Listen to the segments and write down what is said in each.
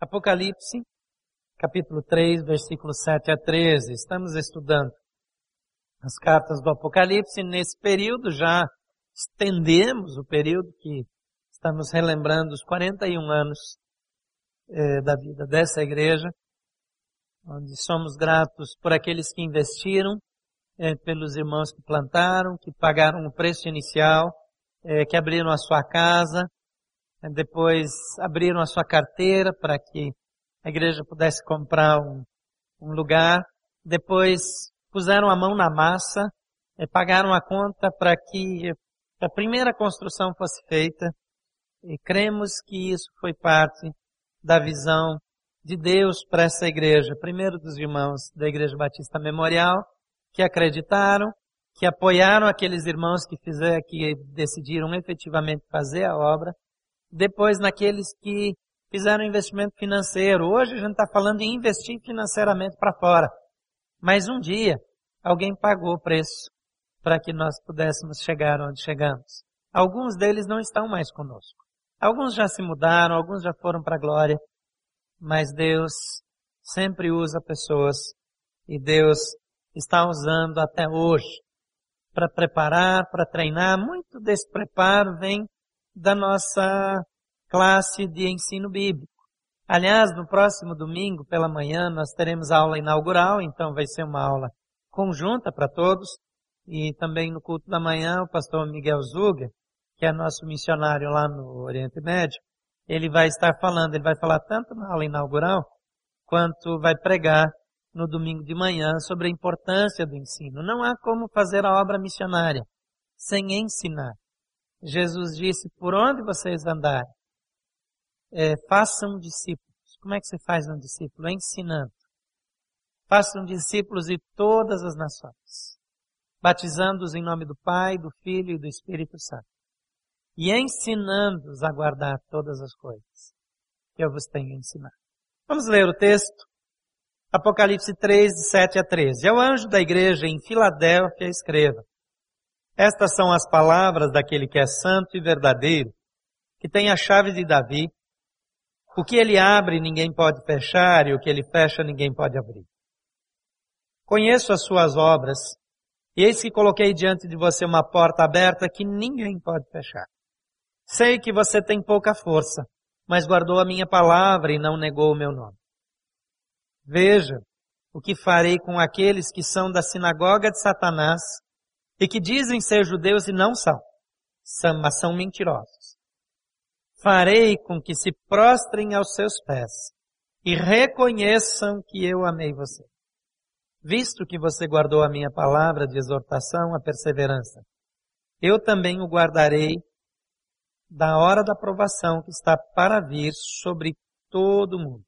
Apocalipse, capítulo 3, versículos 7 a 13. Estamos estudando as cartas do Apocalipse. Nesse período já estendemos o período que estamos relembrando os 41 anos eh, da vida dessa igreja, onde somos gratos por aqueles que investiram, eh, pelos irmãos que plantaram, que pagaram o preço inicial, eh, que abriram a sua casa, depois abriram a sua carteira para que a igreja pudesse comprar um, um lugar, depois puseram a mão na massa, pagaram a conta para que a primeira construção fosse feita, e cremos que isso foi parte da visão de Deus para essa igreja. Primeiro dos irmãos da Igreja Batista Memorial, que acreditaram, que apoiaram aqueles irmãos que fizeram, que decidiram efetivamente fazer a obra, depois naqueles que fizeram investimento financeiro. Hoje a gente está falando em investir financeiramente para fora. Mas um dia alguém pagou o preço para que nós pudéssemos chegar onde chegamos. Alguns deles não estão mais conosco. Alguns já se mudaram, alguns já foram para a glória. Mas Deus sempre usa pessoas e Deus está usando até hoje para preparar, para treinar. Muito desse preparo vem da nossa classe de ensino bíblico. Aliás, no próximo domingo pela manhã nós teremos aula inaugural, então vai ser uma aula conjunta para todos. E também no culto da manhã o pastor Miguel Zuga, que é nosso missionário lá no Oriente Médio, ele vai estar falando, ele vai falar tanto na aula inaugural, quanto vai pregar no domingo de manhã sobre a importância do ensino. Não há como fazer a obra missionária sem ensinar. Jesus disse, por onde vocês andarem, é, façam discípulos. Como é que você faz um discípulo? Ensinando. Façam discípulos de todas as nações, batizando-os em nome do Pai, do Filho e do Espírito Santo, e ensinando-os a guardar todas as coisas que eu vos tenho ensinado. Vamos ler o texto? Apocalipse 3, de 7 a 13. É o anjo da igreja em Filadélfia escreva. Estas são as palavras daquele que é santo e verdadeiro, que tem a chave de Davi. O que ele abre ninguém pode fechar e o que ele fecha ninguém pode abrir. Conheço as suas obras, e eis que coloquei diante de você uma porta aberta que ninguém pode fechar. Sei que você tem pouca força, mas guardou a minha palavra e não negou o meu nome. Veja o que farei com aqueles que são da sinagoga de Satanás e que dizem ser judeus e não são, mas são mentirosos. Farei com que se prostrem aos seus pés e reconheçam que eu amei você. Visto que você guardou a minha palavra de exortação, a perseverança, eu também o guardarei da hora da provação que está para vir sobre todo o mundo,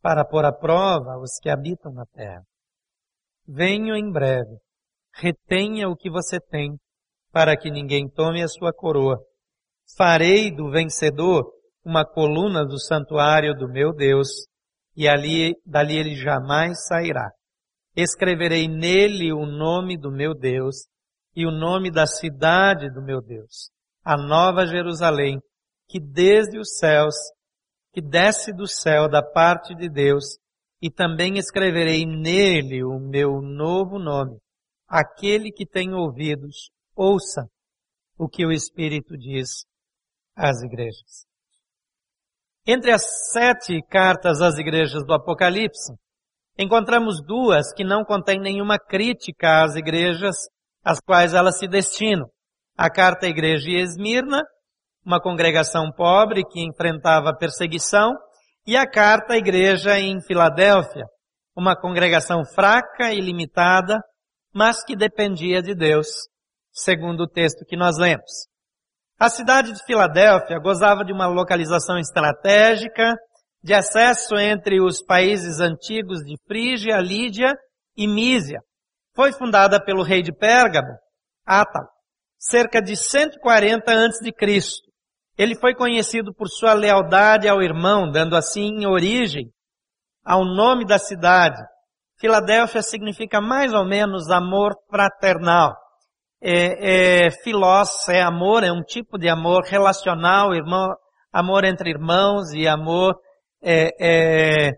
para pôr à prova os que habitam na terra. Venho em breve retenha o que você tem, para que ninguém tome a sua coroa. Farei do vencedor uma coluna do santuário do meu Deus, e ali, dali ele jamais sairá. Escreverei nele o nome do meu Deus e o nome da cidade do meu Deus, a nova Jerusalém, que desde os céus, que desce do céu da parte de Deus, e também escreverei nele o meu novo nome, aquele que tem ouvidos, ouça o que o Espírito diz às igrejas. Entre as sete cartas às igrejas do Apocalipse, encontramos duas que não contêm nenhuma crítica às igrejas às quais elas se destinam. A carta à igreja de Esmirna, uma congregação pobre que enfrentava perseguição, e a carta à igreja em Filadélfia, uma congregação fraca e limitada, mas que dependia de Deus, segundo o texto que nós lemos. A cidade de Filadélfia gozava de uma localização estratégica, de acesso entre os países antigos de Frígia, Lídia e Mísia. Foi fundada pelo rei de Pérgamo, Átalo, cerca de 140 a.C. Ele foi conhecido por sua lealdade ao irmão, dando assim origem ao nome da cidade, Filadélfia significa mais ou menos amor fraternal. É, é, filós é amor, é um tipo de amor relacional, irmão, amor entre irmãos e amor é, é,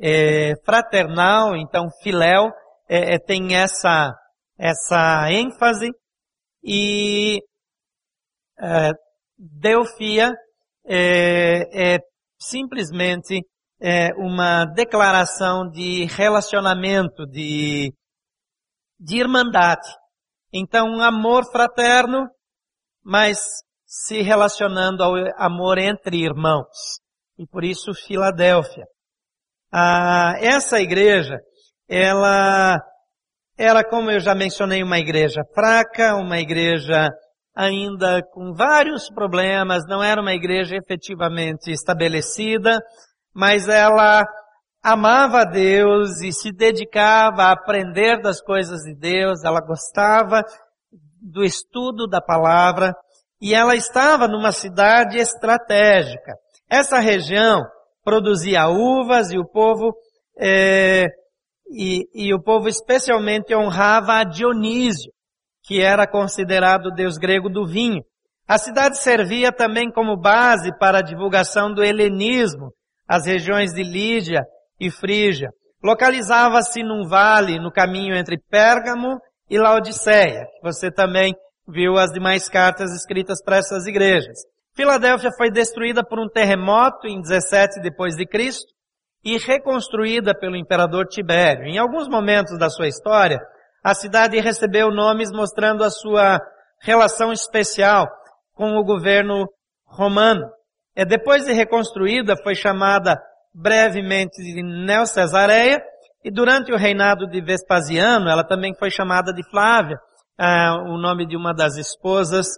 é fraternal, então filéu é, é, tem essa, essa ênfase e Delfia é simplesmente é, uma declaração de relacionamento, de, de irmandade. Então, um amor fraterno, mas se relacionando ao amor entre irmãos. E por isso, Filadélfia. Ah, essa igreja, ela era, como eu já mencionei, uma igreja fraca, uma igreja ainda com vários problemas, não era uma igreja efetivamente estabelecida, mas ela amava a Deus e se dedicava a aprender das coisas de Deus, ela gostava do estudo da palavra e ela estava numa cidade estratégica. Essa região produzia uvas e o povo é, e, e o povo especialmente honrava a Dionísio, que era considerado o deus grego do vinho. A cidade servia também como base para a divulgação do helenismo, as regiões de Lídia e Frígia. Localizava-se num vale no caminho entre Pérgamo e Laodiceia. Você também viu as demais cartas escritas para essas igrejas. Filadélfia foi destruída por um terremoto em 17 depois de Cristo e reconstruída pelo imperador Tibério. Em alguns momentos da sua história, a cidade recebeu nomes mostrando a sua relação especial com o governo romano. É, depois de reconstruída, foi chamada brevemente de Neocesareia, e durante o reinado de Vespasiano, ela também foi chamada de Flávia, ah, o nome de uma das esposas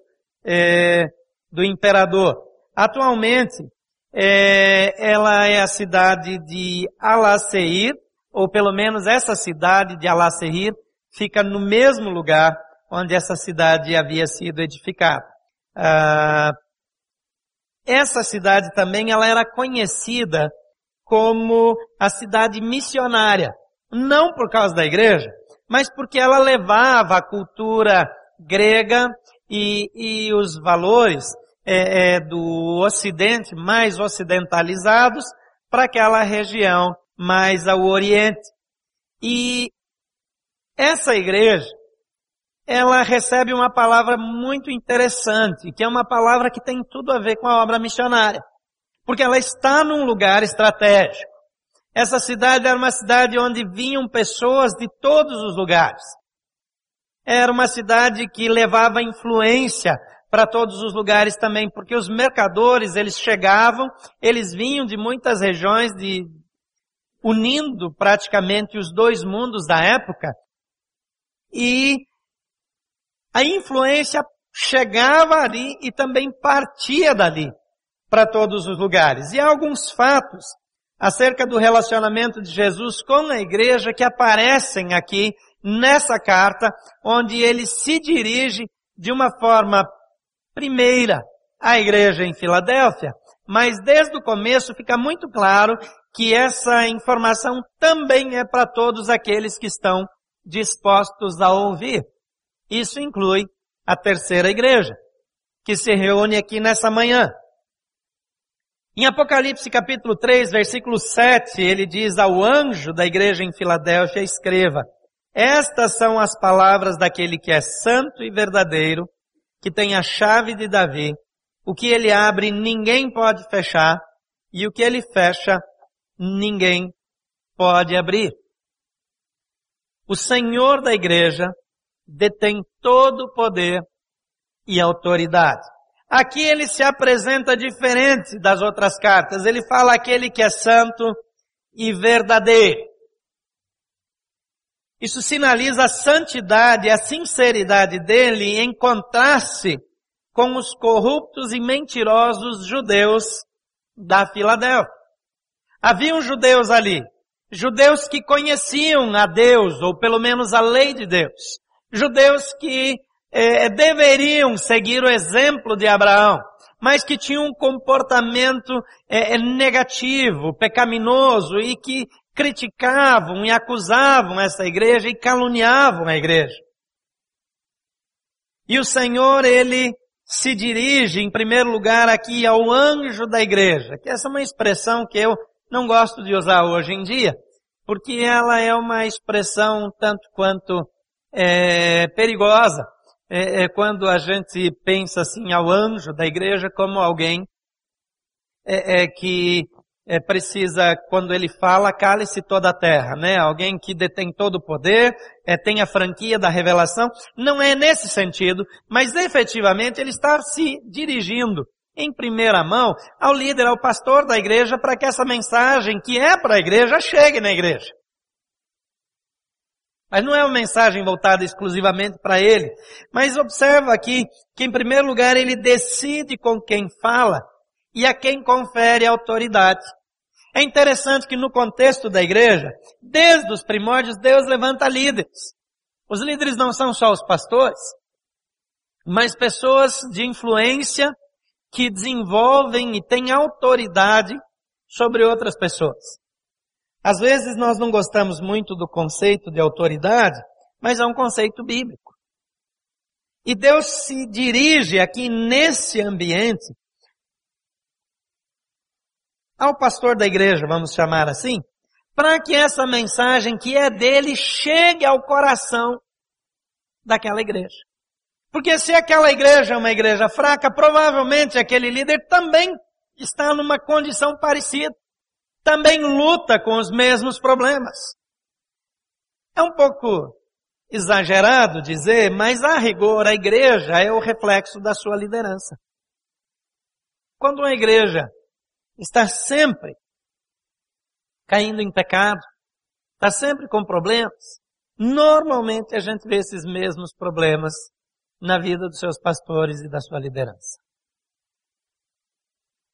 é, do imperador. Atualmente, é, ela é a cidade de Alaceir, ou pelo menos essa cidade de Alaceir fica no mesmo lugar onde essa cidade havia sido edificada. Ah, essa cidade também ela era conhecida como a cidade missionária, não por causa da igreja, mas porque ela levava a cultura grega e, e os valores é, é, do Ocidente mais ocidentalizados para aquela região mais ao Oriente. E essa igreja, ela recebe uma palavra muito interessante, que é uma palavra que tem tudo a ver com a obra missionária. Porque ela está num lugar estratégico. Essa cidade era uma cidade onde vinham pessoas de todos os lugares. Era uma cidade que levava influência para todos os lugares também, porque os mercadores, eles chegavam, eles vinham de muitas regiões de, unindo praticamente os dois mundos da época, e a influência chegava ali e também partia dali para todos os lugares. E há alguns fatos acerca do relacionamento de Jesus com a igreja que aparecem aqui nessa carta, onde ele se dirige de uma forma primeira à igreja em Filadélfia, mas desde o começo fica muito claro que essa informação também é para todos aqueles que estão dispostos a ouvir. Isso inclui a terceira igreja, que se reúne aqui nessa manhã. Em Apocalipse capítulo 3, versículo 7, ele diz ao anjo da igreja em Filadélfia, escreva, estas são as palavras daquele que é santo e verdadeiro, que tem a chave de Davi. O que ele abre, ninguém pode fechar, e o que ele fecha, ninguém pode abrir. O Senhor da igreja detém todo o poder e autoridade. Aqui ele se apresenta diferente das outras cartas. Ele fala aquele que é santo e verdadeiro. Isso sinaliza a santidade, a sinceridade dele em contraste com os corruptos e mentirosos judeus da Filadélfia. Haviam judeus ali, judeus que conheciam a Deus, ou pelo menos a lei de Deus, judeus que eh, deveriam seguir o exemplo de Abraão, mas que tinham um comportamento eh, negativo, pecaminoso e que criticavam e acusavam essa igreja e caluniavam a igreja. E o Senhor, ele se dirige, em primeiro lugar, aqui ao anjo da igreja, que essa é uma expressão que eu não gosto de usar hoje em dia, porque ela é uma expressão tanto quanto é, perigosa. É, é, quando a gente pensa assim ao anjo da igreja como alguém é, é que é, precisa, quando ele fala, cale-se toda a terra, né? Alguém que detém todo o poder, é, tem a franquia da revelação. Não é nesse sentido, mas efetivamente ele está se dirigindo em primeira mão ao líder, ao pastor da igreja, para que essa mensagem que é para a igreja chegue na igreja. Mas não é uma mensagem voltada exclusivamente para ele. Mas observa aqui que, em primeiro lugar, ele decide com quem fala e a quem confere autoridade. É interessante que no contexto da igreja, desde os primórdios, Deus levanta líderes. Os líderes não são só os pastores, mas pessoas de influência que desenvolvem e têm autoridade sobre outras pessoas. Às vezes nós não gostamos muito do conceito de autoridade, mas é um conceito bíblico. E Deus se dirige aqui nesse ambiente ao pastor da igreja, vamos chamar assim, para que essa mensagem que é dele chegue ao coração daquela igreja. Porque se aquela igreja é uma igreja fraca, provavelmente aquele líder também está numa condição parecida. Também luta com os mesmos problemas. É um pouco exagerado dizer, mas a rigor a igreja é o reflexo da sua liderança. Quando uma igreja está sempre caindo em pecado, está sempre com problemas. Normalmente a gente vê esses mesmos problemas na vida dos seus pastores e da sua liderança.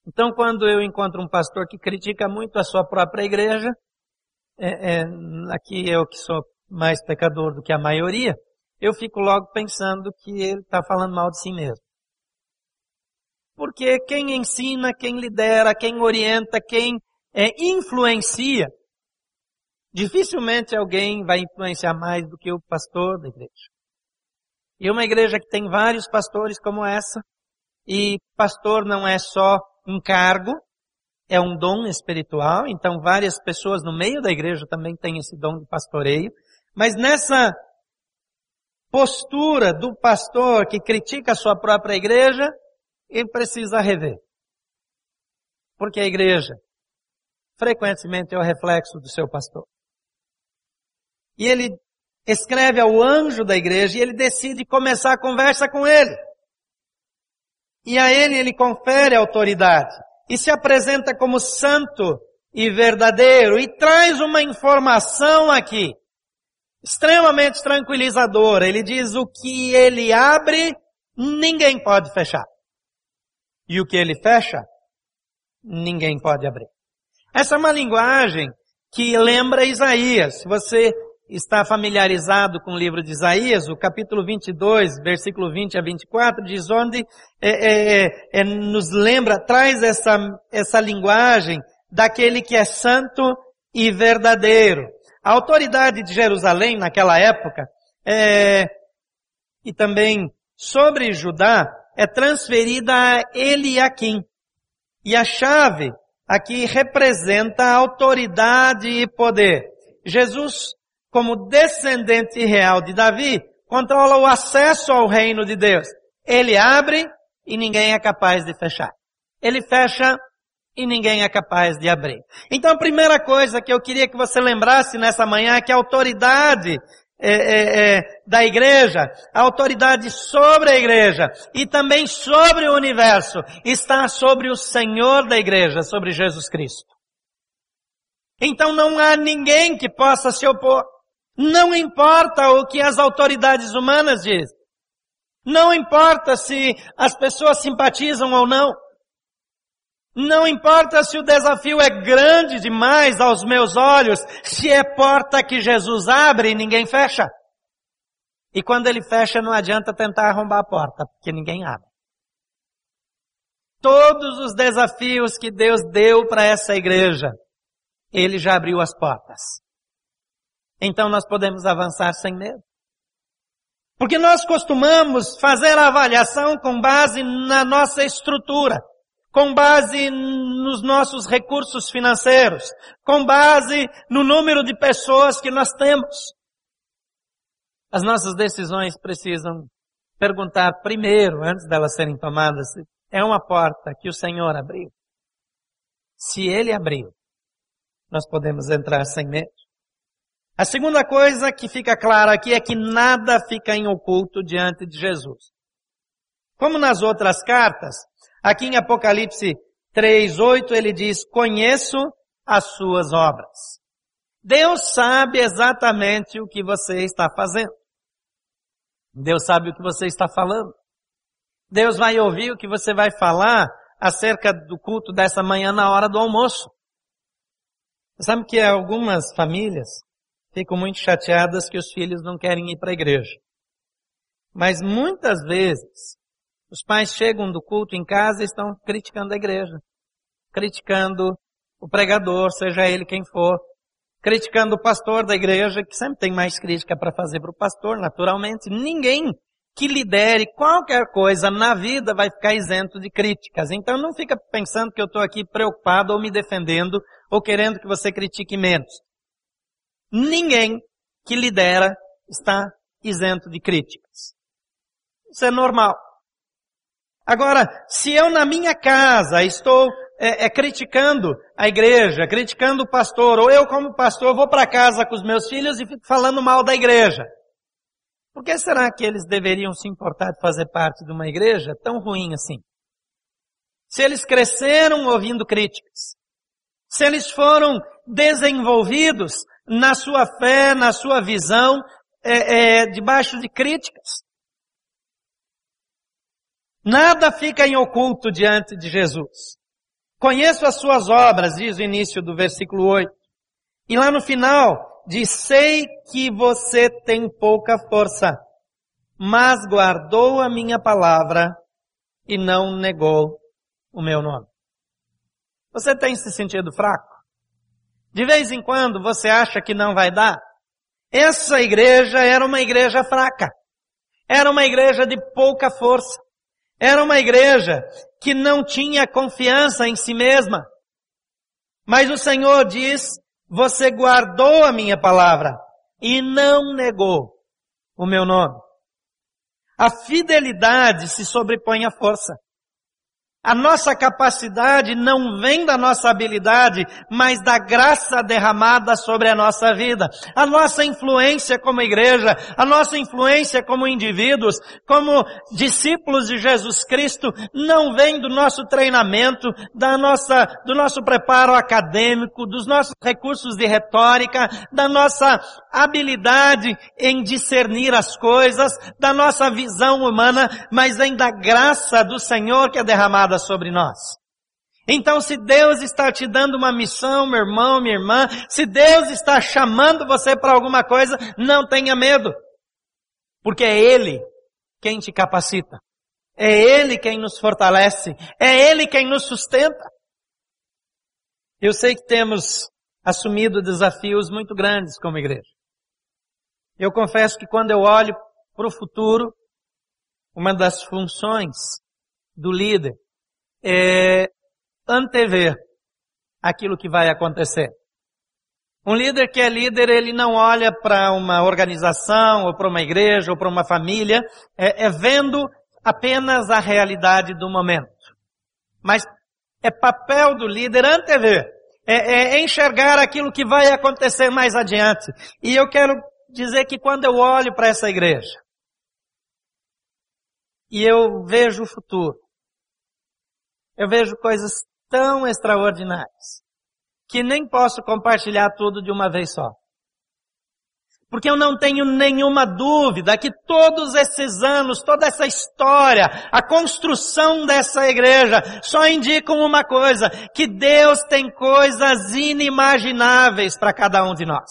Então, quando eu encontro um pastor que critica muito a sua própria igreja, é, é, aqui eu que sou mais pecador do que a maioria, eu fico logo pensando que ele está falando mal de si mesmo. Porque quem ensina, quem lidera, quem orienta, quem é, influencia, dificilmente alguém vai influenciar mais do que o pastor da igreja. E uma igreja que tem vários pastores como essa, e pastor não é só um cargo, é um dom espiritual, então várias pessoas no meio da igreja também têm esse dom de pastoreio, mas nessa postura do pastor que critica a sua própria igreja, ele precisa rever. Porque a igreja frequentemente é o reflexo do seu pastor. E ele escreve ao anjo da igreja e ele decide começar a conversa com ele. E a ele ele confere autoridade e se apresenta como santo e verdadeiro e traz uma informação aqui extremamente tranquilizadora. Ele diz o que ele abre, ninguém pode fechar. E o que ele fecha, ninguém pode abrir. Essa é uma linguagem que lembra Isaías. Se você está familiarizado com o livro de Isaías, o capítulo 22, versículo 20 a 24, diz onde é, é, é, é, nos lembra, traz essa, essa linguagem daquele que é santo e verdadeiro. A autoridade de Jerusalém naquela época, é, e também sobre Judá, é transferida a Eliakim. E a chave aqui representa autoridade e poder. Jesus, como descendente real de Davi, controla o acesso ao reino de Deus. Ele abre e ninguém é capaz de fechar. Ele fecha e ninguém é capaz de abrir. Então a primeira coisa que eu queria que você lembrasse nessa manhã é que a autoridade é, é, é, da igreja, a autoridade sobre a igreja e também sobre o universo está sobre o Senhor da igreja, sobre Jesus Cristo. Então não há ninguém que possa se opor. Não importa o que as autoridades humanas dizem. Não importa se as pessoas simpatizam ou não. Não importa se o desafio é grande demais aos meus olhos, se é porta que Jesus abre e ninguém fecha. E quando ele fecha, não adianta tentar arrombar a porta, porque ninguém abre. Todos os desafios que Deus deu para essa igreja, ele já abriu as portas. Então nós podemos avançar sem medo. Porque nós costumamos fazer a avaliação com base na nossa estrutura com base nos nossos recursos financeiros, com base no número de pessoas que nós temos. As nossas decisões precisam perguntar primeiro, antes delas serem tomadas, é uma porta que o Senhor abriu. Se Ele abriu, nós podemos entrar sem medo. A segunda coisa que fica clara aqui é que nada fica em oculto diante de Jesus. Como nas outras cartas, aqui em Apocalipse 3:8 ele diz: "Conheço as suas obras". Deus sabe exatamente o que você está fazendo. Deus sabe o que você está falando. Deus vai ouvir o que você vai falar acerca do culto dessa manhã na hora do almoço. Sabe que algumas famílias ficam muito chateadas que os filhos não querem ir para a igreja. Mas muitas vezes, os pais chegam do culto em casa e estão criticando a igreja. Criticando o pregador, seja ele quem for. Criticando o pastor da igreja, que sempre tem mais crítica para fazer para o pastor, naturalmente. Ninguém que lidere qualquer coisa na vida vai ficar isento de críticas. Então não fica pensando que eu estou aqui preocupado ou me defendendo ou querendo que você critique menos. Ninguém que lidera está isento de críticas. Isso é normal. Agora, se eu na minha casa estou é, é, criticando a igreja, criticando o pastor, ou eu como pastor vou para casa com os meus filhos e fico falando mal da igreja, por que será que eles deveriam se importar de fazer parte de uma igreja tão ruim assim? Se eles cresceram ouvindo críticas, se eles foram desenvolvidos na sua fé, na sua visão, é, é, debaixo de críticas. Nada fica em oculto diante de Jesus. Conheço as suas obras, diz o início do versículo 8. E lá no final, diz, sei que você tem pouca força, mas guardou a minha palavra e não negou o meu nome. Você tem se sentido fraco? De vez em quando você acha que não vai dar? Essa igreja era uma igreja fraca. Era uma igreja de pouca força. Era uma igreja que não tinha confiança em si mesma. Mas o Senhor diz você guardou a minha palavra e não negou o meu nome. A fidelidade se sobrepõe à força. A nossa capacidade não vem da nossa habilidade, mas da graça derramada sobre a nossa vida. A nossa influência como igreja, a nossa influência como indivíduos, como discípulos de Jesus Cristo, não vem do nosso treinamento, da nossa, do nosso preparo acadêmico, dos nossos recursos de retórica, da nossa habilidade em discernir as coisas, da nossa visão humana, mas vem da graça do Senhor que é derramada sobre nós. Então, se Deus está te dando uma missão, meu irmão, minha irmã, se Deus está chamando você para alguma coisa, não tenha medo. Porque é Ele quem te capacita. É Ele quem nos fortalece. É Ele quem nos sustenta. Eu sei que temos assumido desafios muito grandes como igreja. Eu confesso que quando eu olho para o futuro, uma das funções do líder é, antever aquilo que vai acontecer. Um líder que é líder, ele não olha para uma organização, ou para uma igreja, ou para uma família, é, é vendo apenas a realidade do momento. Mas é papel do líder antever, é, é enxergar aquilo que vai acontecer mais adiante. E eu quero dizer que quando eu olho para essa igreja, e eu vejo o futuro, eu vejo coisas tão extraordinárias que nem posso compartilhar tudo de uma vez só. Porque eu não tenho nenhuma dúvida que todos esses anos, toda essa história, a construção dessa igreja, só indicam uma coisa, que Deus tem coisas inimagináveis para cada um de nós.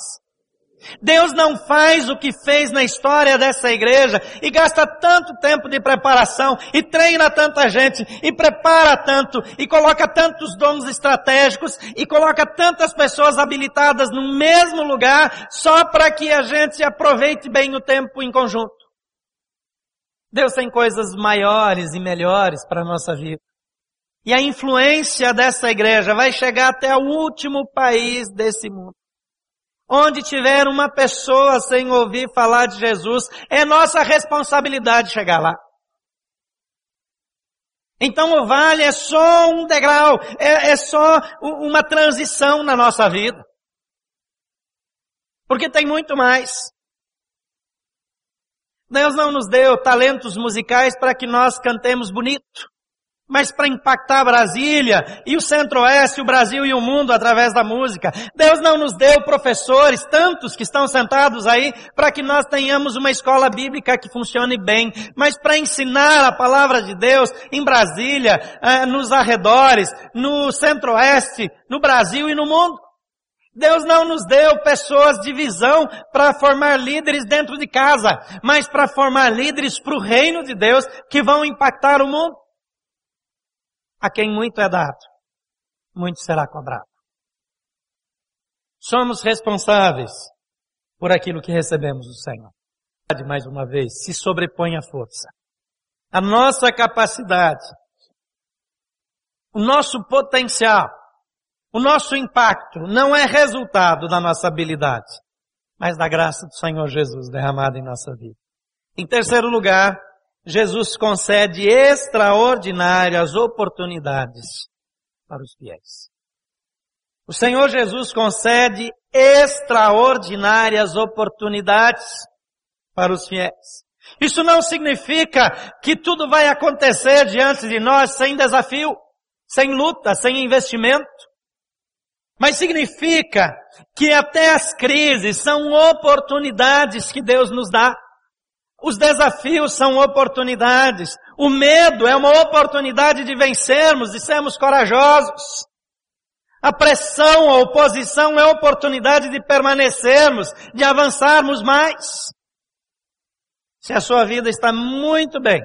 Deus não faz o que fez na história dessa igreja e gasta tanto tempo de preparação e treina tanta gente e prepara tanto e coloca tantos dons estratégicos e coloca tantas pessoas habilitadas no mesmo lugar só para que a gente aproveite bem o tempo em conjunto. Deus tem coisas maiores e melhores para a nossa vida. E a influência dessa igreja vai chegar até o último país desse mundo. Onde tiver uma pessoa sem ouvir falar de Jesus, é nossa responsabilidade chegar lá. Então o vale é só um degrau, é, é só uma transição na nossa vida. Porque tem muito mais. Deus não nos deu talentos musicais para que nós cantemos bonito mas para impactar Brasília e o Centro-Oeste, o Brasil e o mundo através da música. Deus não nos deu professores, tantos que estão sentados aí, para que nós tenhamos uma escola bíblica que funcione bem, mas para ensinar a palavra de Deus em Brasília, eh, nos arredores, no Centro-Oeste, no Brasil e no mundo. Deus não nos deu pessoas de visão para formar líderes dentro de casa, mas para formar líderes para o reino de Deus que vão impactar o mundo. A quem muito é dado, muito será cobrado. Somos responsáveis por aquilo que recebemos do Senhor. Mais uma vez, se sobrepõe a força. A nossa capacidade, o nosso potencial, o nosso impacto não é resultado da nossa habilidade, mas da graça do Senhor Jesus derramada em nossa vida. Em terceiro lugar, Jesus concede extraordinárias oportunidades para os fiéis. O Senhor Jesus concede extraordinárias oportunidades para os fiéis. Isso não significa que tudo vai acontecer diante de nós sem desafio, sem luta, sem investimento. Mas significa que até as crises são oportunidades que Deus nos dá. Os desafios são oportunidades. O medo é uma oportunidade de vencermos, de sermos corajosos. A pressão, a oposição é oportunidade de permanecermos, de avançarmos mais. Se a sua vida está muito bem,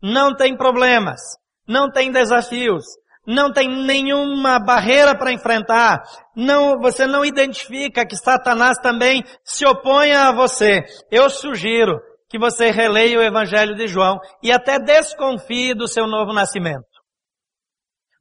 não tem problemas, não tem desafios, não tem nenhuma barreira para enfrentar, não, você não identifica que Satanás também se opõe a você. Eu sugiro, que você releia o Evangelho de João e até desconfie do seu novo nascimento.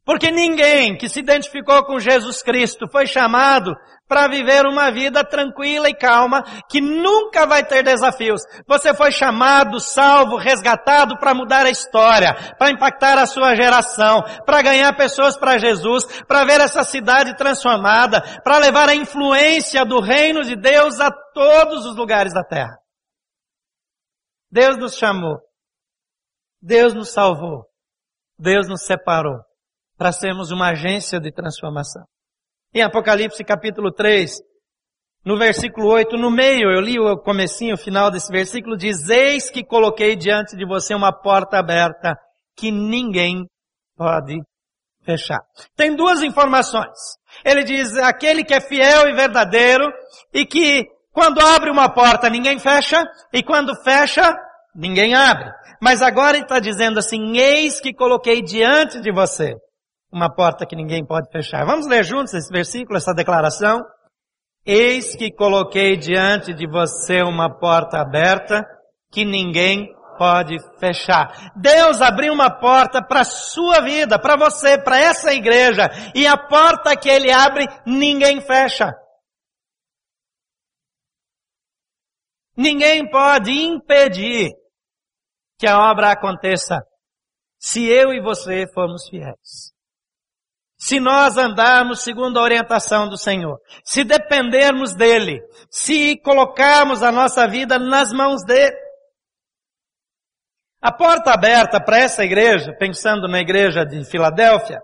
Porque ninguém que se identificou com Jesus Cristo foi chamado para viver uma vida tranquila e calma, que nunca vai ter desafios. Você foi chamado, salvo, resgatado para mudar a história, para impactar a sua geração, para ganhar pessoas para Jesus, para ver essa cidade transformada, para levar a influência do reino de Deus a todos os lugares da terra. Deus nos chamou. Deus nos salvou. Deus nos separou para sermos uma agência de transformação. Em Apocalipse capítulo 3, no versículo 8, no meio, eu li o comecinho, o final desse versículo, diz, eis que coloquei diante de você uma porta aberta que ninguém pode fechar. Tem duas informações. Ele diz, aquele que é fiel e verdadeiro e que quando abre uma porta, ninguém fecha, e quando fecha, ninguém abre. Mas agora ele está dizendo assim, eis que coloquei diante de você uma porta que ninguém pode fechar. Vamos ler juntos esse versículo, essa declaração? Eis que coloquei diante de você uma porta aberta que ninguém pode fechar. Deus abriu uma porta para a sua vida, para você, para essa igreja, e a porta que Ele abre, ninguém fecha. Ninguém pode impedir que a obra aconteça se eu e você formos fiéis. Se nós andarmos segundo a orientação do Senhor, se dependermos dEle, se colocarmos a nossa vida nas mãos dEle. A porta aberta para essa igreja, pensando na igreja de Filadélfia,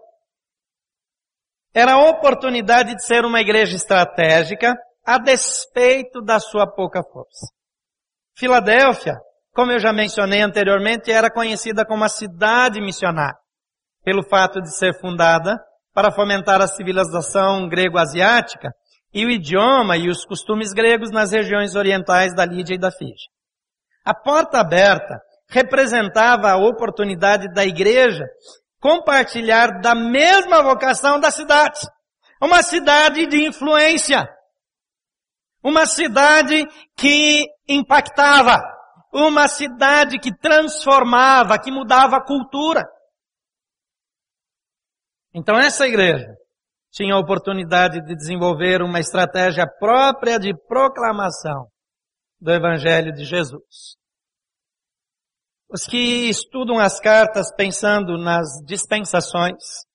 era a oportunidade de ser uma igreja estratégica a despeito da sua pouca força. Filadélfia, como eu já mencionei anteriormente, era conhecida como a cidade missionária, pelo fato de ser fundada para fomentar a civilização grego-asiática e o idioma e os costumes gregos nas regiões orientais da Lídia e da Fígia. A porta aberta representava a oportunidade da igreja compartilhar da mesma vocação da cidade. Uma cidade de influência. Uma cidade que impactava. Uma cidade que transformava, que mudava a cultura. Então essa igreja tinha a oportunidade de desenvolver uma estratégia própria de proclamação do Evangelho de Jesus. Os que estudam as cartas pensando nas dispensações,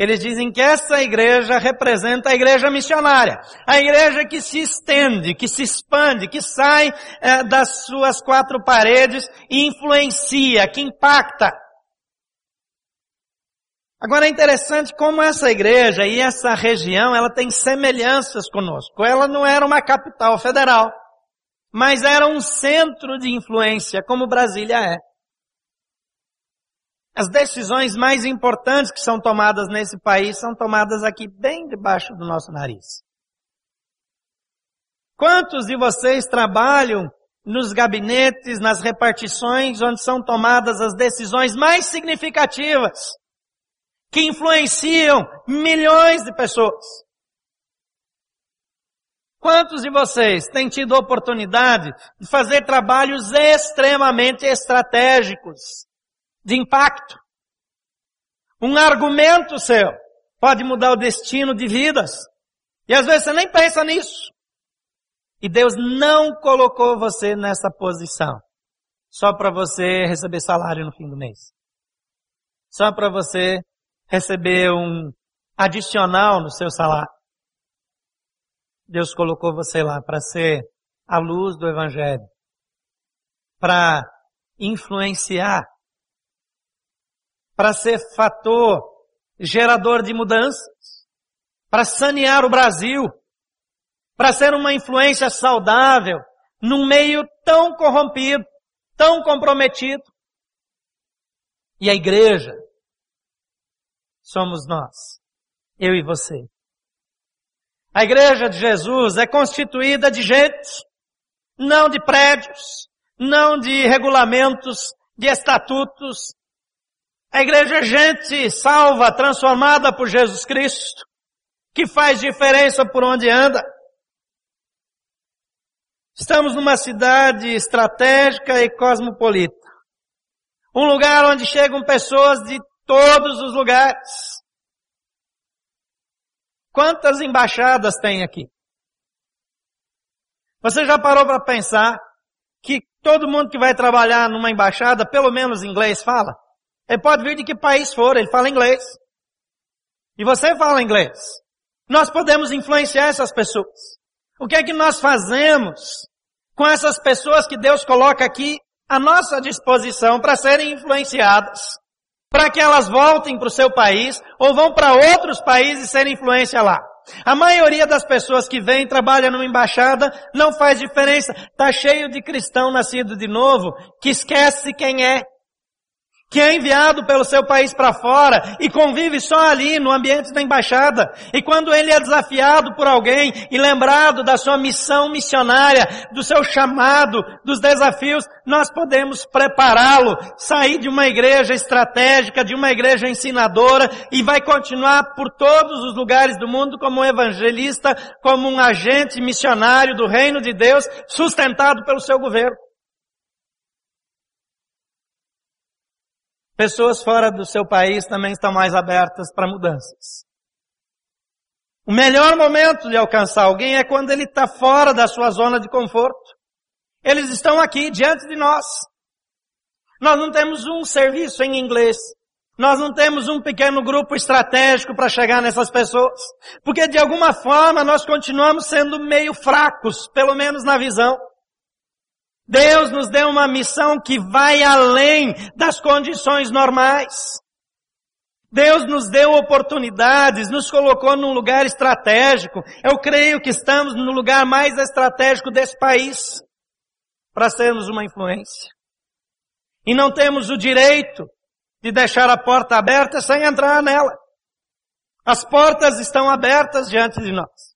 eles dizem que essa igreja representa a igreja missionária, a igreja que se estende, que se expande, que sai é, das suas quatro paredes e influencia, que impacta. Agora é interessante como essa igreja e essa região, ela tem semelhanças conosco. Ela não era uma capital federal, mas era um centro de influência, como Brasília é. As decisões mais importantes que são tomadas nesse país são tomadas aqui bem debaixo do nosso nariz. Quantos de vocês trabalham nos gabinetes, nas repartições onde são tomadas as decisões mais significativas? que influenciam milhões de pessoas. Quantos de vocês têm tido a oportunidade de fazer trabalhos extremamente estratégicos, de impacto? Um argumento seu pode mudar o destino de vidas. E às vezes você nem pensa nisso. E Deus não colocou você nessa posição só para você receber salário no fim do mês. Só para você receber um adicional no seu salário. Deus colocou você lá para ser a luz do Evangelho, para influenciar, para ser fator gerador de mudanças, para sanear o Brasil, para ser uma influência saudável num meio tão corrompido, tão comprometido. E a igreja somos nós. Eu e você. A igreja de Jesus é constituída de gente, não de prédios, não de regulamentos, de estatutos. A igreja é gente salva, transformada por Jesus Cristo, que faz diferença por onde anda. Estamos numa cidade estratégica e cosmopolita. Um lugar onde chegam pessoas de todos os lugares. Quantas embaixadas tem aqui? Você já parou para pensar que todo mundo que vai trabalhar numa embaixada, pelo menos inglês fala? Ele pode vir de que país for, ele fala inglês. E você fala inglês. Nós podemos influenciar essas pessoas. O que é que nós fazemos com essas pessoas que Deus coloca aqui à nossa disposição para serem influenciadas? para que elas voltem para o seu país ou vão para outros países serem influência lá. A maioria das pessoas que vêm trabalha numa embaixada não faz diferença. Está cheio de cristão nascido de novo que esquece quem é que é enviado pelo seu país para fora e convive só ali no ambiente da embaixada. E quando ele é desafiado por alguém e lembrado da sua missão missionária, do seu chamado, dos desafios, nós podemos prepará-lo, sair de uma igreja estratégica, de uma igreja ensinadora e vai continuar por todos os lugares do mundo como um evangelista, como um agente missionário do reino de Deus, sustentado pelo seu governo. Pessoas fora do seu país também estão mais abertas para mudanças. O melhor momento de alcançar alguém é quando ele está fora da sua zona de conforto. Eles estão aqui diante de nós. Nós não temos um serviço em inglês. Nós não temos um pequeno grupo estratégico para chegar nessas pessoas. Porque de alguma forma nós continuamos sendo meio fracos, pelo menos na visão. Deus nos deu uma missão que vai além das condições normais. Deus nos deu oportunidades, nos colocou num lugar estratégico. Eu creio que estamos no lugar mais estratégico desse país para sermos uma influência. E não temos o direito de deixar a porta aberta sem entrar nela. As portas estão abertas diante de nós.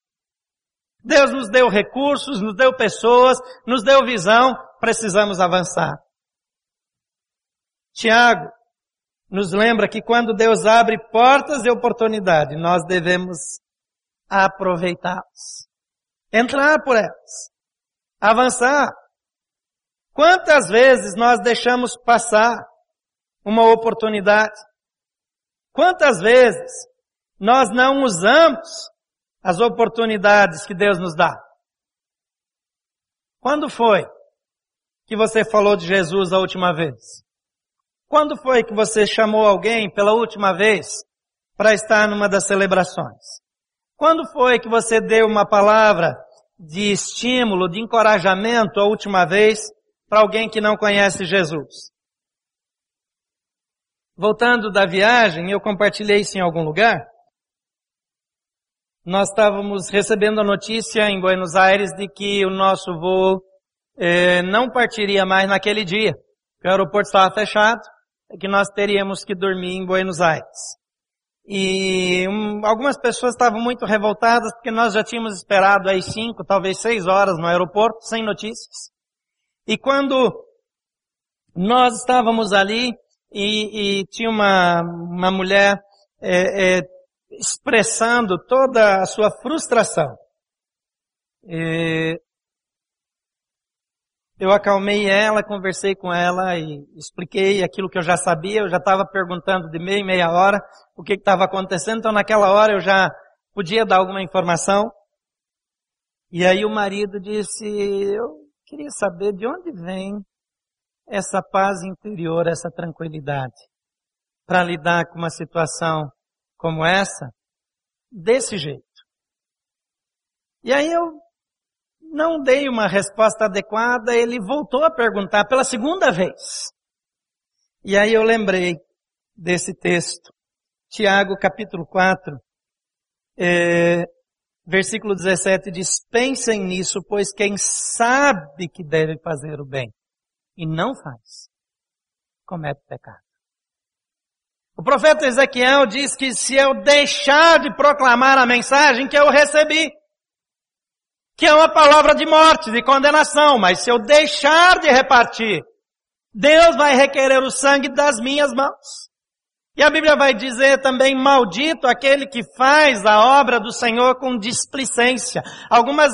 Deus nos deu recursos, nos deu pessoas, nos deu visão, precisamos avançar. Tiago nos lembra que quando Deus abre portas de oportunidade, nós devemos aproveitá-las. Entrar por elas. Avançar. Quantas vezes nós deixamos passar uma oportunidade? Quantas vezes nós não usamos as oportunidades que Deus nos dá? Quando foi que você falou de Jesus a última vez? Quando foi que você chamou alguém pela última vez para estar numa das celebrações? Quando foi que você deu uma palavra de estímulo, de encorajamento a última vez para alguém que não conhece Jesus? Voltando da viagem, eu compartilhei isso em algum lugar. Nós estávamos recebendo a notícia em Buenos Aires de que o nosso voo eh, não partiria mais naquele dia. O aeroporto estava fechado e que nós teríamos que dormir em Buenos Aires. E um, algumas pessoas estavam muito revoltadas porque nós já tínhamos esperado aí cinco, talvez seis horas no aeroporto, sem notícias. E quando nós estávamos ali, e, e tinha uma, uma mulher é, é, expressando toda a sua frustração. E eu acalmei ela, conversei com ela e expliquei aquilo que eu já sabia. Eu já estava perguntando de meia em meia hora o que estava acontecendo. Então naquela hora eu já podia dar alguma informação. E aí o marido disse, eu queria saber de onde vem essa paz interior, essa tranquilidade, para lidar com uma situação como essa, desse jeito. E aí eu não dei uma resposta adequada, ele voltou a perguntar pela segunda vez. E aí eu lembrei desse texto, Tiago capítulo 4, é, versículo 17 diz, pensem nisso, pois quem sabe que deve fazer o bem e não faz, comete pecado. O profeta Ezequiel diz que se eu deixar de proclamar a mensagem que eu recebi, que é uma palavra de morte, de condenação, mas se eu deixar de repartir, Deus vai requerer o sangue das minhas mãos. E a Bíblia vai dizer também, maldito aquele que faz a obra do Senhor com displicência. Algumas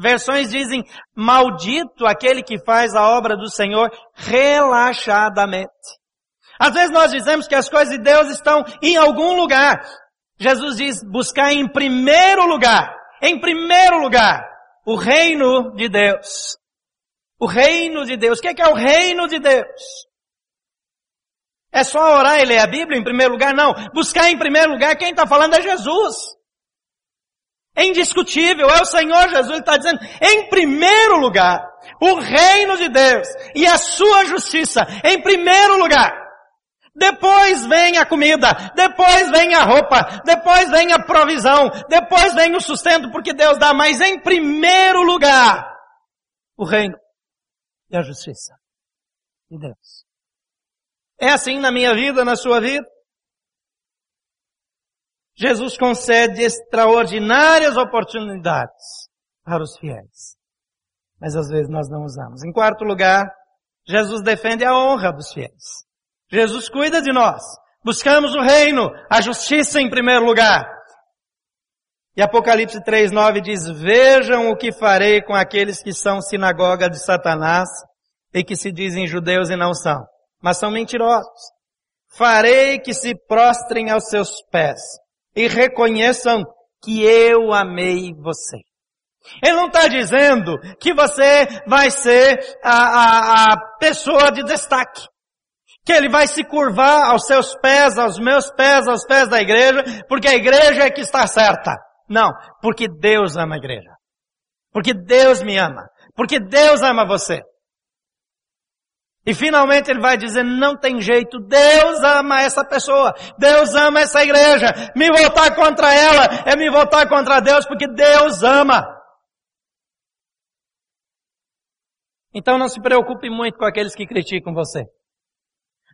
versões dizem, maldito aquele que faz a obra do Senhor relaxadamente. Às vezes nós dizemos que as coisas de Deus estão em algum lugar. Jesus diz, buscar em primeiro lugar, em primeiro lugar, o reino de Deus. O reino de Deus. O que é, que é o reino de Deus? É só orar e ler a Bíblia em primeiro lugar? Não. Buscar em primeiro lugar, quem está falando é Jesus. É indiscutível, é o Senhor Jesus que está dizendo, em primeiro lugar, o reino de Deus e a sua justiça, em primeiro lugar. Depois vem a comida, depois vem a roupa, depois vem a provisão, depois vem o sustento porque Deus dá, mas em primeiro lugar, o reino e a justiça de Deus. É assim na minha vida, na sua vida? Jesus concede extraordinárias oportunidades para os fiéis. Mas às vezes nós não usamos. Em quarto lugar, Jesus defende a honra dos fiéis. Jesus cuida de nós. Buscamos o reino, a justiça em primeiro lugar. E Apocalipse 3:9 diz: "Vejam o que farei com aqueles que são sinagoga de Satanás e que se dizem judeus e não são, mas são mentirosos. Farei que se prostrem aos seus pés e reconheçam que eu amei você. Ele não está dizendo que você vai ser a, a, a pessoa de destaque. Que ele vai se curvar aos seus pés, aos meus pés, aos pés da igreja, porque a igreja é que está certa. Não, porque Deus ama a igreja. Porque Deus me ama. Porque Deus ama você. E finalmente ele vai dizer, não tem jeito, Deus ama essa pessoa, Deus ama essa igreja, me voltar contra ela é me voltar contra Deus, porque Deus ama. Então não se preocupe muito com aqueles que criticam você.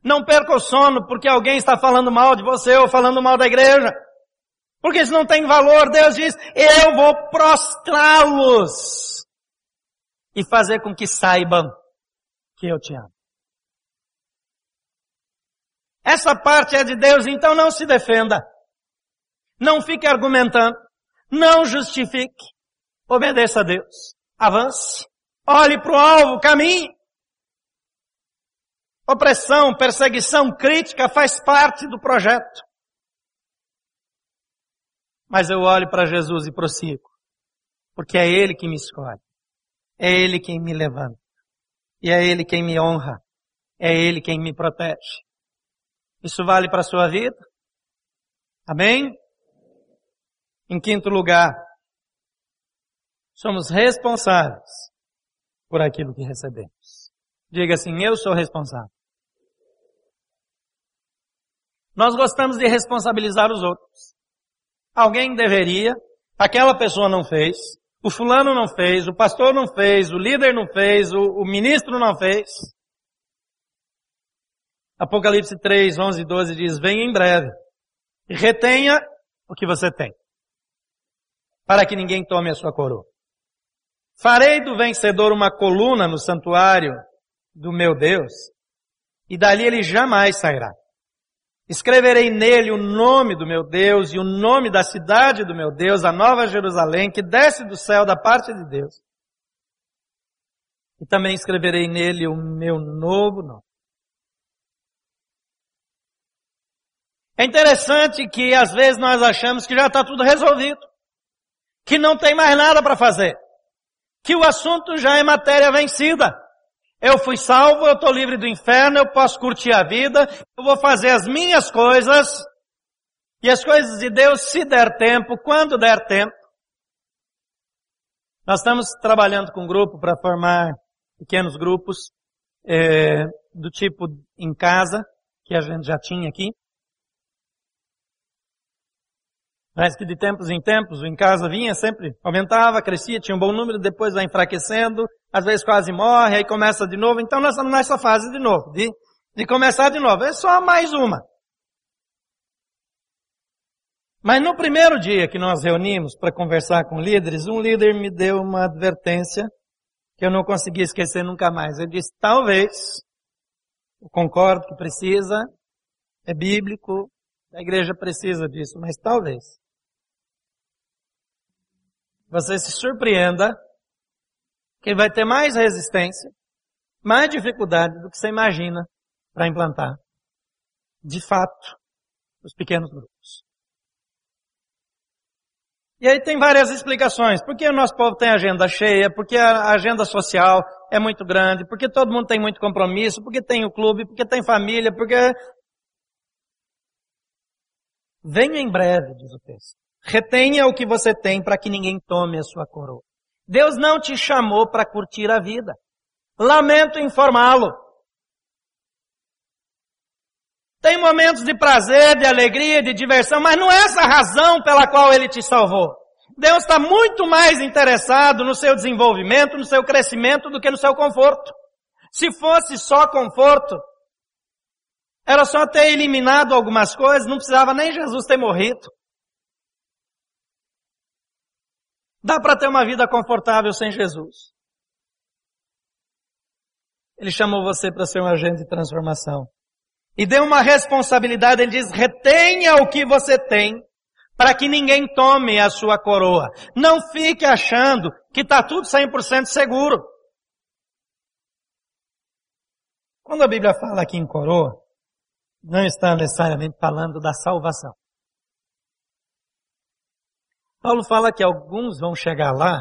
Não perca o sono porque alguém está falando mal de você ou falando mal da igreja. Porque isso não tem valor. Deus diz, eu vou prostrá-los e fazer com que saibam que eu te amo. Essa parte é de Deus, então não se defenda. Não fique argumentando. Não justifique. Obedeça a Deus. Avance. Olhe para o alvo, caminhe. Opressão, perseguição, crítica faz parte do projeto. Mas eu olho para Jesus e prossigo. Porque é Ele que me escolhe. É Ele quem me levanta. E é Ele quem me honra. É Ele quem me protege. Isso vale para a sua vida? Amém? Em quinto lugar, somos responsáveis por aquilo que recebemos. Diga assim, eu sou responsável. Nós gostamos de responsabilizar os outros. Alguém deveria, aquela pessoa não fez, o fulano não fez, o pastor não fez, o líder não fez, o, o ministro não fez. Apocalipse 3, 11 e 12 diz, venha em breve e retenha o que você tem, para que ninguém tome a sua coroa. Farei do vencedor uma coluna no santuário do meu Deus, e dali ele jamais sairá. Escreverei nele o nome do meu Deus e o nome da cidade do meu Deus, a nova Jerusalém, que desce do céu da parte de Deus. E também escreverei nele o meu novo nome. É interessante que às vezes nós achamos que já está tudo resolvido, que não tem mais nada para fazer, que o assunto já é matéria vencida. Eu fui salvo, eu estou livre do inferno, eu posso curtir a vida, eu vou fazer as minhas coisas, e as coisas de Deus, se der tempo, quando der tempo. Nós estamos trabalhando com um grupo para formar pequenos grupos é, do tipo em casa, que a gente já tinha aqui. Mas que de tempos em tempos, em casa vinha sempre, aumentava, crescia, tinha um bom número, depois vai enfraquecendo, às vezes quase morre, aí começa de novo. Então nós estamos nessa fase de novo, de, de começar de novo. É só mais uma. Mas no primeiro dia que nós reunimos para conversar com líderes, um líder me deu uma advertência que eu não consegui esquecer nunca mais. Ele disse, talvez, eu concordo que precisa, é bíblico, a igreja precisa disso, mas talvez você se surpreenda que vai ter mais resistência, mais dificuldade do que você imagina para implantar, de fato, os pequenos grupos. E aí tem várias explicações. Por que o nosso povo tem agenda cheia? Porque a agenda social é muito grande? Porque todo mundo tem muito compromisso? Porque tem o clube? Porque tem família? Porque... Venha em breve, diz o texto. Retenha o que você tem para que ninguém tome a sua coroa. Deus não te chamou para curtir a vida. Lamento informá-lo. Tem momentos de prazer, de alegria, de diversão, mas não é essa a razão pela qual Ele te salvou. Deus está muito mais interessado no seu desenvolvimento, no seu crescimento, do que no seu conforto. Se fosse só conforto, era só ter eliminado algumas coisas, não precisava nem Jesus ter morrido. Dá para ter uma vida confortável sem Jesus. Ele chamou você para ser um agente de transformação. E deu uma responsabilidade, ele diz, retenha o que você tem, para que ninguém tome a sua coroa. Não fique achando que está tudo 100% seguro. Quando a Bíblia fala aqui em coroa, não está necessariamente falando da salvação. Paulo fala que alguns vão chegar lá,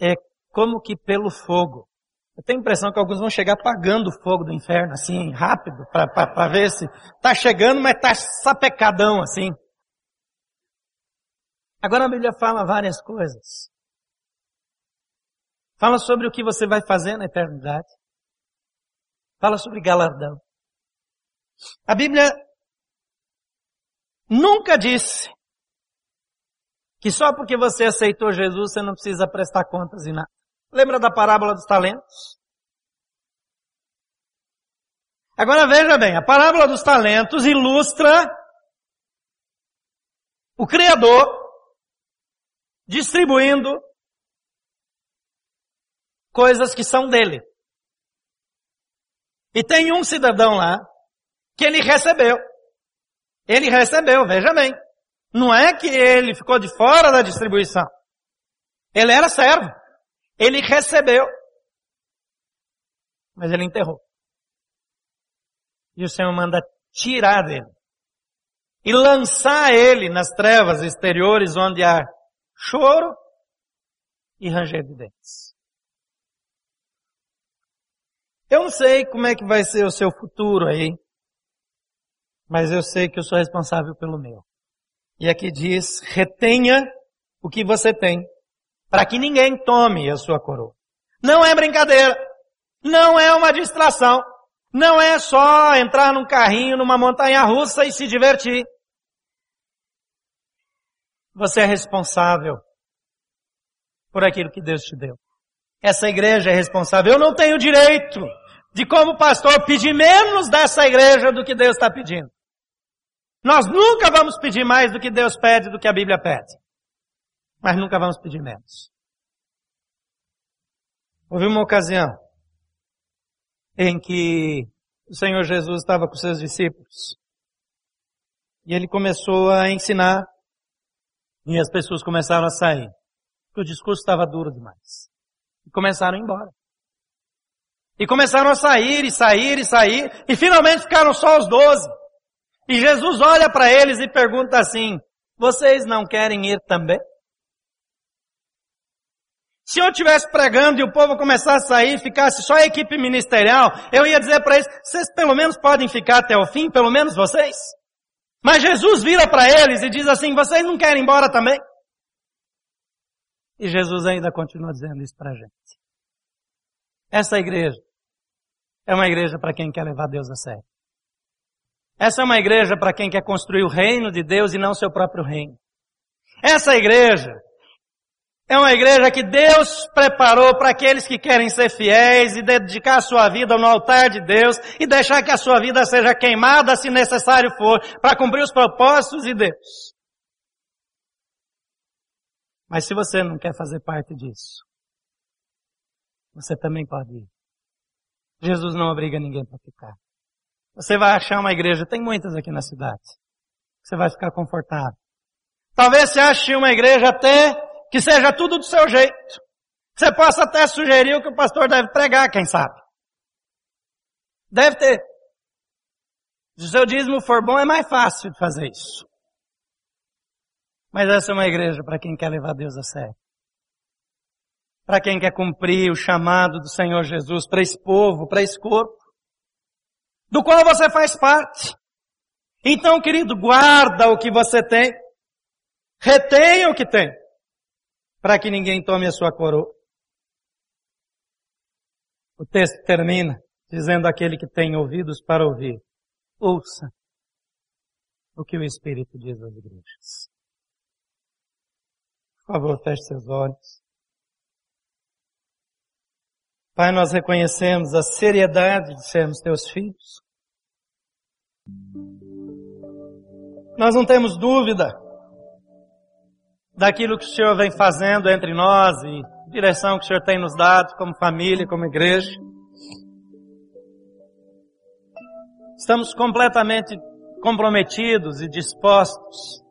é como que pelo fogo. Eu tenho a impressão que alguns vão chegar apagando o fogo do inferno, assim, rápido, para ver se está chegando, mas está sapecadão, assim. Agora a Bíblia fala várias coisas. Fala sobre o que você vai fazer na eternidade. Fala sobre galardão. A Bíblia nunca disse que só porque você aceitou Jesus você não precisa prestar contas em nada. Lembra da parábola dos talentos? Agora veja bem, a parábola dos talentos ilustra o Criador distribuindo coisas que são dele. E tem um cidadão lá que ele recebeu. Ele recebeu, veja bem. Não é que ele ficou de fora da distribuição. Ele era servo. Ele recebeu. Mas ele enterrou. E o Senhor manda tirar dele e lançar ele nas trevas exteriores onde há choro e ranger de dentes. Eu não sei como é que vai ser o seu futuro aí, mas eu sei que eu sou responsável pelo meu. E aqui diz, retenha o que você tem, para que ninguém tome a sua coroa. Não é brincadeira. Não é uma distração. Não é só entrar num carrinho, numa montanha russa e se divertir. Você é responsável por aquilo que Deus te deu. Essa igreja é responsável. Eu não tenho direito de, como pastor, pedir menos dessa igreja do que Deus está pedindo. Nós nunca vamos pedir mais do que Deus pede, do que a Bíblia pede. Mas nunca vamos pedir menos. Houve uma ocasião em que o Senhor Jesus estava com seus discípulos. E ele começou a ensinar e as pessoas começaram a sair. Porque o discurso estava duro demais. E começaram a ir embora. E começaram a sair, e sair, e sair, e finalmente ficaram só os doze. E Jesus olha para eles e pergunta assim, vocês não querem ir também? Se eu estivesse pregando e o povo começasse a sair, ficasse só a equipe ministerial, eu ia dizer para eles, vocês pelo menos podem ficar até o fim, pelo menos vocês. Mas Jesus vira para eles e diz assim, vocês não querem ir embora também? E Jesus ainda continua dizendo isso para a gente. Essa igreja é uma igreja para quem quer levar Deus a sério. Essa é uma igreja para quem quer construir o reino de Deus e não seu próprio reino. Essa igreja é uma igreja que Deus preparou para aqueles que querem ser fiéis e dedicar a sua vida no altar de Deus e deixar que a sua vida seja queimada se necessário for para cumprir os propósitos de Deus. Mas se você não quer fazer parte disso, você também pode ir. Jesus não obriga ninguém para ficar. Você vai achar uma igreja, tem muitas aqui na cidade. Você vai ficar confortável. Talvez você ache uma igreja até que seja tudo do seu jeito. Você possa até sugerir o que o pastor deve pregar, quem sabe. Deve ter. Se o seu dízimo for bom, é mais fácil de fazer isso. Mas essa é uma igreja para quem quer levar Deus a sério. Para quem quer cumprir o chamado do Senhor Jesus para esse povo, para esse corpo, do qual você faz parte. Então, querido, guarda o que você tem. Retenha o que tem para que ninguém tome a sua coroa. O texto termina dizendo aquele que tem ouvidos para ouvir, ouça o que o Espírito diz às igrejas. Por favor, feche seus olhos. Pai, nós reconhecemos a seriedade de sermos teus filhos. Nós não temos dúvida daquilo que o Senhor vem fazendo entre nós e direção que o Senhor tem nos dado como família, como igreja. Estamos completamente comprometidos e dispostos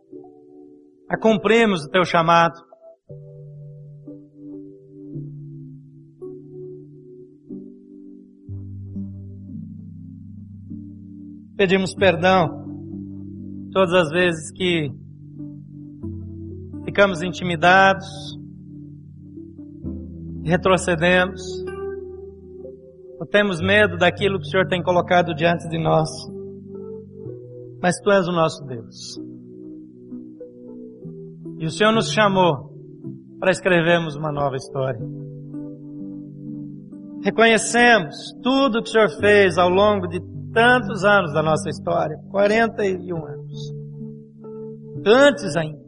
a cumprirmos o teu chamado. Pedimos perdão todas as vezes que ficamos intimidados, retrocedemos, ou temos medo daquilo que o Senhor tem colocado diante de nós. Mas Tu és o nosso Deus. E o Senhor nos chamou para escrevermos uma nova história. Reconhecemos tudo que o Senhor fez ao longo de tantos anos da nossa história 41 anos. Antes ainda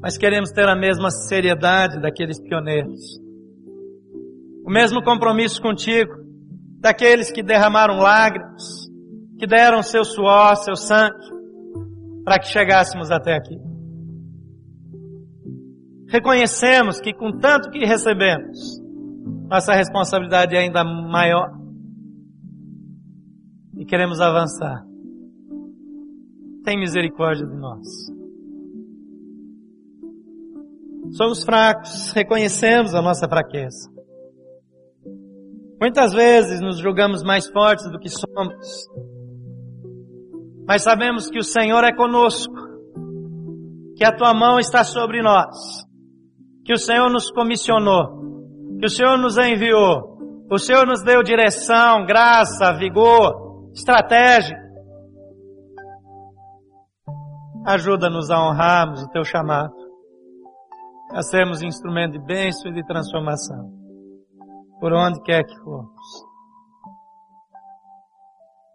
mas queremos ter a mesma seriedade daqueles pioneiros. O mesmo compromisso contigo, daqueles que derramaram lágrimas, que deram seu suor, seu sangue, para que chegássemos até aqui. Reconhecemos que com tanto que recebemos, nossa responsabilidade é ainda maior. E queremos avançar. Tem misericórdia de nós. Somos fracos, reconhecemos a nossa fraqueza. Muitas vezes nos julgamos mais fortes do que somos, mas sabemos que o Senhor é conosco, que a tua mão está sobre nós, que o Senhor nos comissionou, que o Senhor nos enviou, o Senhor nos deu direção, graça, vigor, estratégia. Ajuda-nos a honrarmos o teu chamado, a sermos instrumento de bênção e de transformação, por onde quer que formos.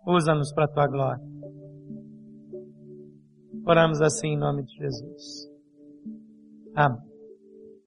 Usa-nos para a tua glória. Oramos assim em nome de Jesus. Amém.